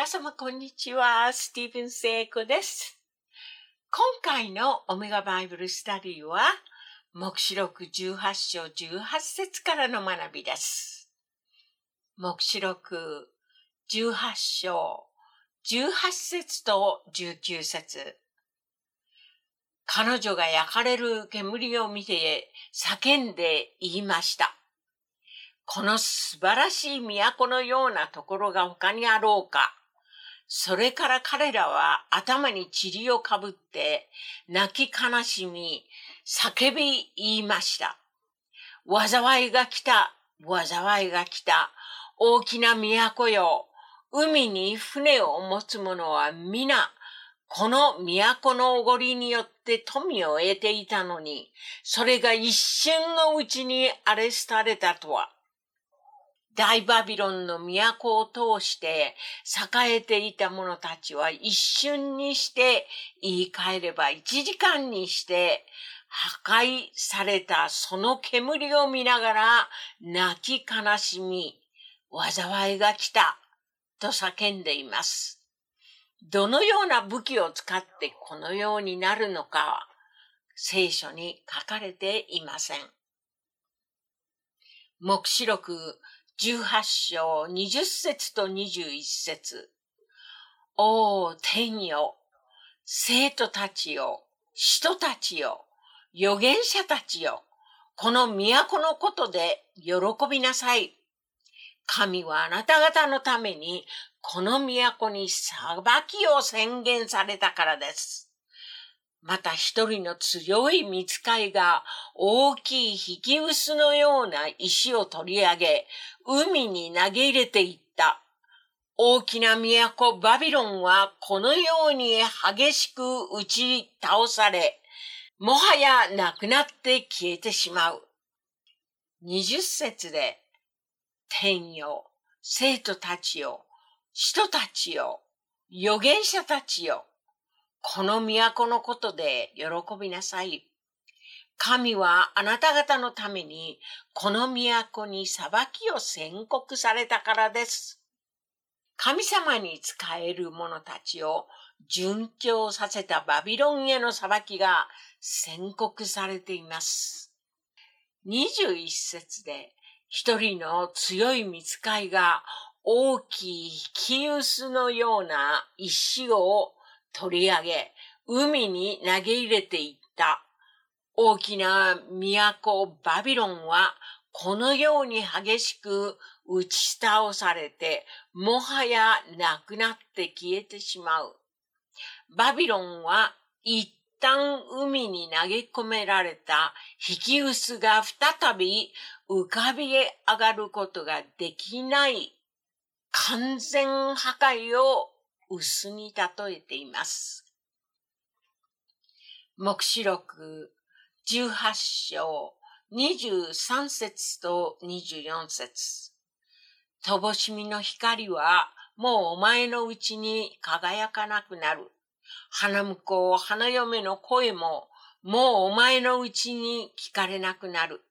皆様こんにちは。スティーブン・セイコです。今回のオメガバイブルスタディは、目視録18章18節からの学びです。目視録18章18節と19節彼女が焼かれる煙を見て叫んで言いました。この素晴らしい都のようなところが他にあろうか。それから彼らは頭に塵をかぶって泣き悲しみ、叫び言いました。災いが来た、災いが来た、大きな都よ。海に船を持つ者は皆、この都のおごりによって富を得ていたのに、それが一瞬のうちにアレスタれたとは。大バビロンの都を通して栄えていた者たちは一瞬にして言い換えれば一時間にして破壊されたその煙を見ながら泣き悲しみ、災いが来たと叫んでいます。どのような武器を使ってこのようになるのかは聖書に書かれていません。目視録18章20節と21節。おお、天よ、生徒たちよ、人たちよ、預言者たちよ、この都のことで喜びなさい。神はあなた方のためにこの都に裁きを宣言されたからです。また一人の強い見つかいが大きい引き薄のような石を取り上げ、海に投げ入れていった。大きな都バビロンはこのように激しく打ち倒され、もはやなくなって消えてしまう。二十節で、天よ、生徒たちよ、人たちよ、預言者たちよ、この都のことで喜びなさい。神はあなた方のためにこの都に裁きを宣告されたからです。神様に仕える者たちを殉教させたバビロンへの裁きが宣告されています。21節で一人の強い見つかいが大きいキウスのような石を取り上げ、海に投げ入れていった。大きな都バビロンはこのように激しく打ち倒されて、もはやなくなって消えてしまう。バビロンは一旦海に投げ込められた引き薄が再び浮かび上がることができない完全破壊を薄に例えています。目視録18章23節と24節乏しみの光はもうお前のうちに輝かなくなる。花婿、花嫁の声ももうお前のうちに聞かれなくなる。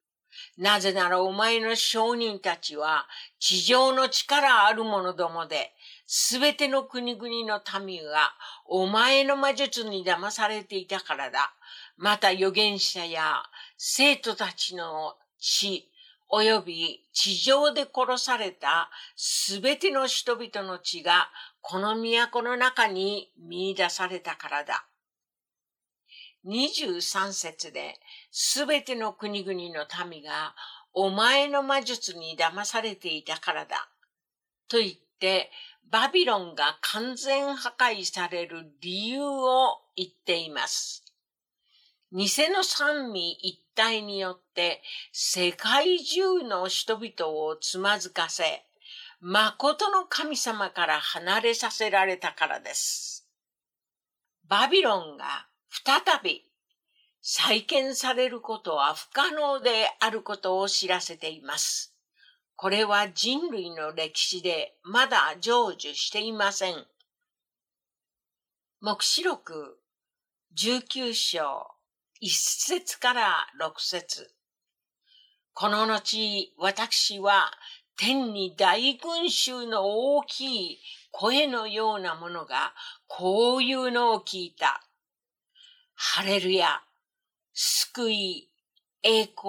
なぜならお前の商人たちは地上の力ある者どもで、すべての国々の民がお前の魔術に騙されていたからだ。また預言者や生徒たちの死、及び地上で殺されたすべての人々の血がこの都の中に見出されたからだ。23節で、すべての国々の民がお前の魔術に騙されていたからだ。と言って、バビロンが完全破壊される理由を言っています。偽の三味一体によって世界中の人々をつまずかせ、誠の神様から離れさせられたからです。バビロンが再び再建されることは不可能であることを知らせています。これは人類の歴史でまだ成就していません。目視録19章1節から6節この後、私は天に大群衆の大きい声のようなものがこういうのを聞いた。ハレルヤ、救い、栄光、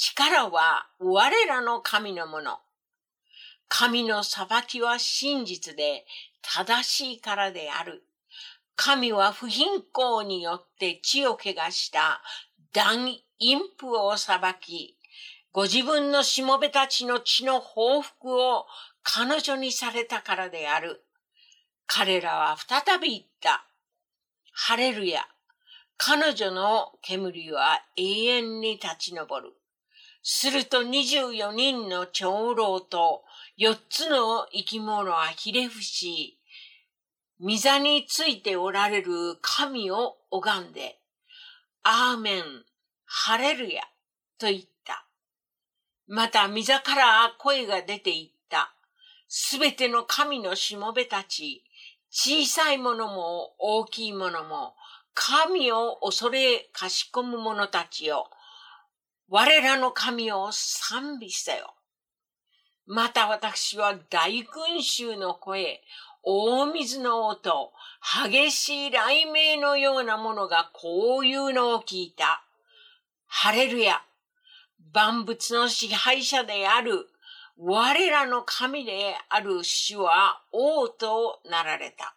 力は我らの神のもの。神の裁きは真実で正しいからである。神は不貧困によって血を怪我した断陰婦を裁き、ご自分のしもべたちの血の報復を彼女にされたからである。彼らは再び言った。ハレルヤ。彼女の煙は永遠に立ち上る。すると24人の長老と4つの生き物はひれ伏し、御座についておられる神を拝んで、アーメン、ハレルヤと言った。また御座から声が出ていった。すべての神のしもべたち、小さいものも大きいものも、神を恐れかしこむ者たちよ。我らの神を賛美せよ。また私は大群衆の声、大水の音、激しい雷鳴のようなものがこういうのを聞いた。ハレルヤ。万物の支配者である我らの神である主は王となられた。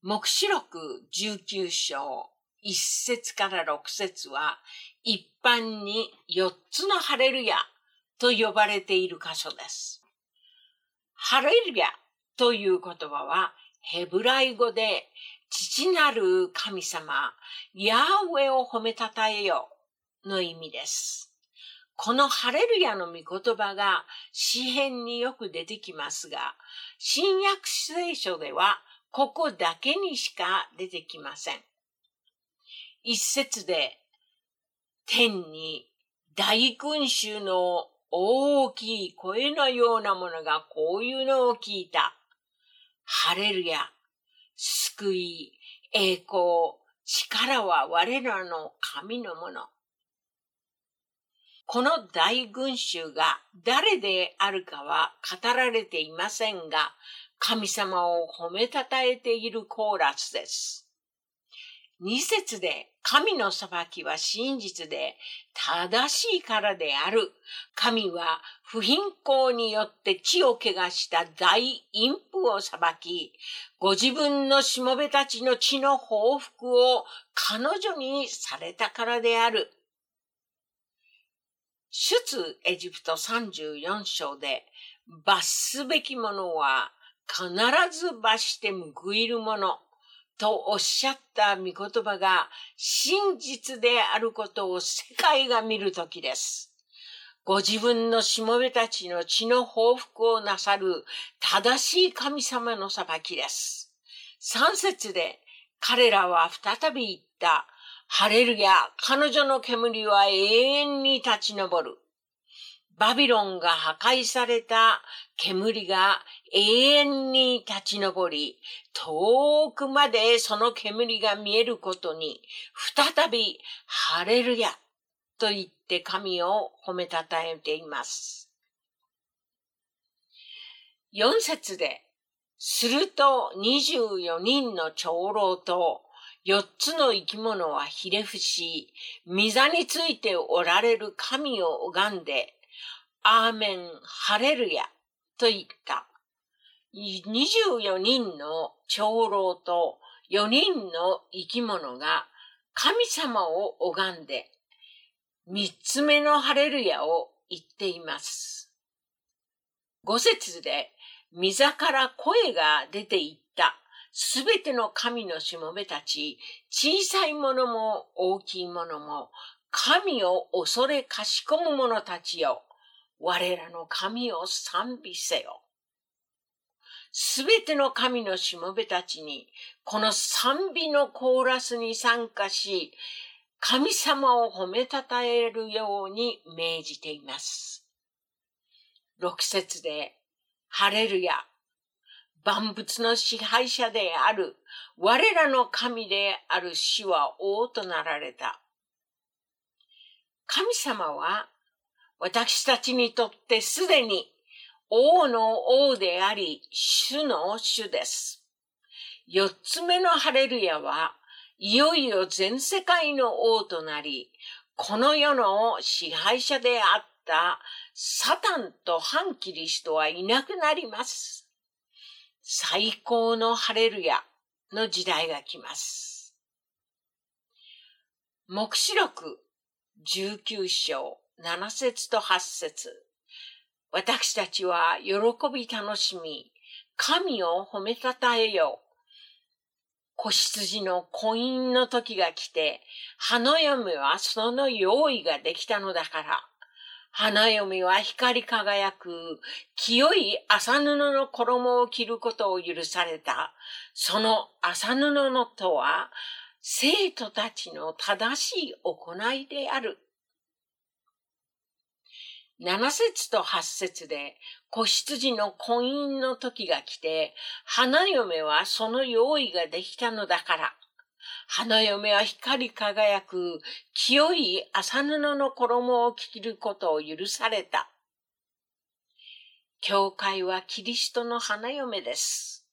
目視録19章1節から6節は一般に4つのハレルヤと呼ばれている箇所です。ハレルヤという言葉はヘブライ語で父なる神様、ヤーウェを褒めたたえよの意味です。このハレルヤの御言葉が詩篇によく出てきますが、新約聖書ではここだけにしか出てきません。一節で天に大群衆の大きい声のようなものがこういうのを聞いた。ハレルヤ、救い、栄光、力は我らの神のもの。この大群衆が誰であるかは語られていませんが、神様を褒めたたえているコーラスです。二節で神の裁きは真実で正しいからである。神は不貧困によって血を怪我した大陰婦を裁き、ご自分のしもべたちの血の報復を彼女にされたからである。出エジプト34章で罰すべきものは必ず罰して報いるもの。とおっしゃった御言葉が真実であることを世界が見るときです。ご自分のしもべたちの血の報復をなさる正しい神様の裁きです。三節で彼らは再び言った。ハレルヤ、彼女の煙は永遠に立ち上る。バビロンが破壊された煙が永遠に立ち上り、遠くまでその煙が見えることに、再びハレルヤと言って神を褒めたたえています。四節で、すると24人の長老と四つの生き物はひれ伏し、御座についておられる神を拝んで、アーメン、ハレルヤと言った。24人の長老と4人の生き物が神様を拝んで、三つ目のハレルヤを言っています。五節で、御座から声が出ていった。すべての神のしもべたち、小さいものも大きいものも、神を恐れかしこむ者たちよ。我らの神を賛美せよ。すべての神のしもべたちに、この賛美のコーラスに参加し、神様を褒めたたえるように命じています。六節で、ハレルヤ、万物の支配者である、我らの神である死は王となられた。神様は私たちにとってすでに王の王であり、主の主です。四つ目のハレルヤは、いよいよ全世界の王となり、この世の支配者であったサタンと反キリストはいなくなります。最高のハレルヤの時代が来ます。目視録19章7節と8節私たちは喜び楽しみ、神を褒めたたえよう。子羊の婚姻の時が来て、花嫁はその用意ができたのだから。花嫁は光り輝く、清い麻布の衣を着ることを許された。その麻布のとは、生徒たちの正しい行いである。七節と八節で、子羊の婚姻の時が来て、花嫁はその用意ができたのだから。花嫁は光り輝く清い麻布の衣を着ることを許された。教会はキリストの花嫁です。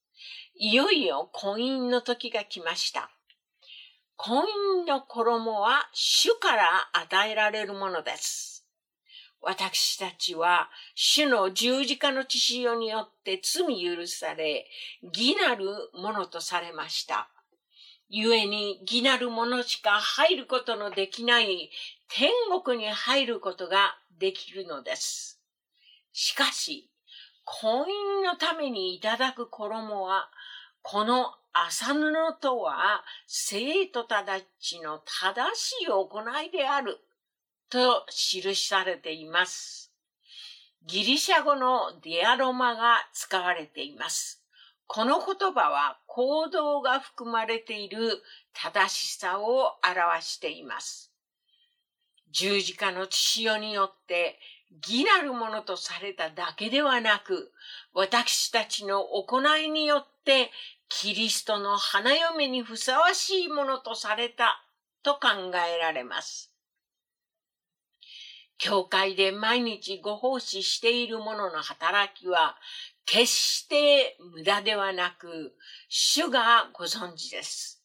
いよいよ婚姻の時が来ました。婚姻の衣は主から与えられるものです。私たちは主の十字架の血潮によって罪許され、義なるものとされました。故に義なるものしか入ることのできない天国に入ることができるのです。しかし、婚姻のためにいただく衣は、この麻布とは生徒たちの正しい行いである。と記されています。ギリシャ語のディアロマが使われています。この言葉は行動が含まれている正しさを表しています。十字架の血潮によって義なるものとされただけではなく、私たちの行いによってキリストの花嫁にふさわしいものとされたと考えられます。教会で毎日ご奉仕している者の働きは、決して無駄ではなく、主がご存知です。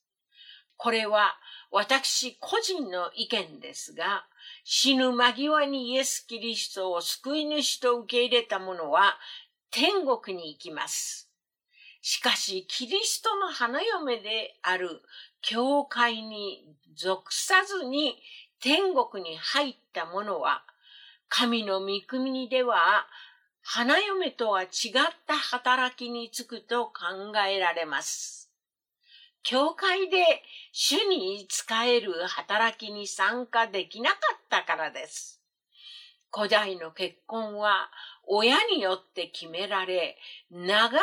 これは私個人の意見ですが、死ぬ間際にイエス・キリストを救い主と受け入れた者は天国に行きます。しかし、キリストの花嫁である教会に属さずに天国に入った者は、神の御国では、花嫁とは違った働きにつくと考えられます。教会で主に仕える働きに参加できなかったからです。古代の結婚は親によって決められ、長年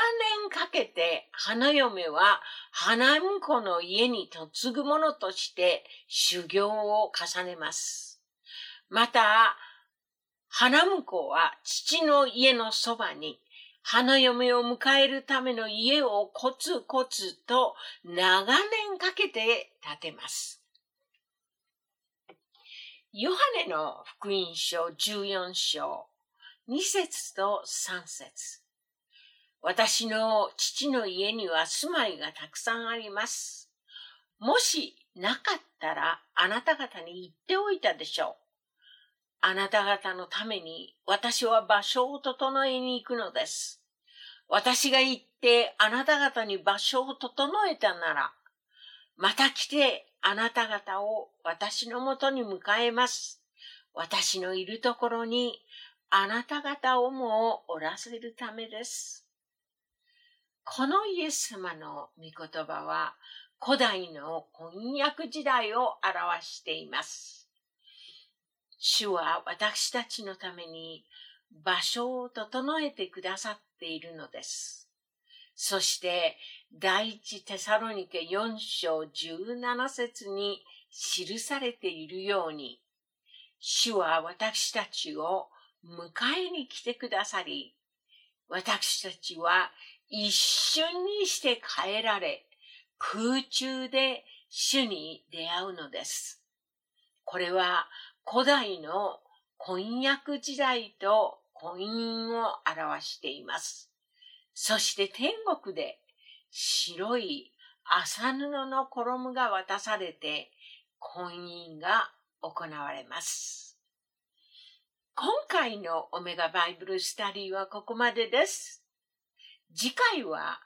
かけて花嫁は花婿の家に嫁ぐ者として修行を重ねます。また、花婿は父の家のそばに花嫁を迎えるための家をコツコツと長年かけて建てます。ヨハネの福音書14章2節と3節私の父の家には住まいがたくさんあります。もしなかったらあなた方に言っておいたでしょう。あなた方のために私は場所を整えに行くのです。私が行ってあなた方に場所を整えたなら、また来てあなた方を私のもとに迎えます。私のいるところにあなた方をもおらせるためです。このイエス様の御言葉は古代の翻訳時代を表しています。主は私たちのために場所を整えてくださっているのです。そして第一テサロニケ4章17節に記されているように、主は私たちを迎えに来てくださり、私たちは一瞬にして変えられ、空中で主に出会うのです。これは古代の婚約時代と婚姻を表しています。そして天国で白い麻布の衣が渡されて婚姻が行われます。今回のオメガバイブルスタディはここまでです。次回は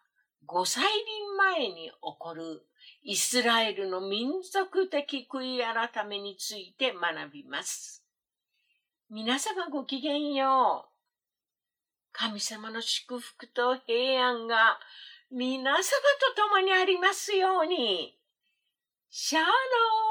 5歳輪前に起こるイスラエルの民族的悔い改めについて学びます。皆様ごきげんよう。神様の祝福と平安が皆様と共にありますように。シャロー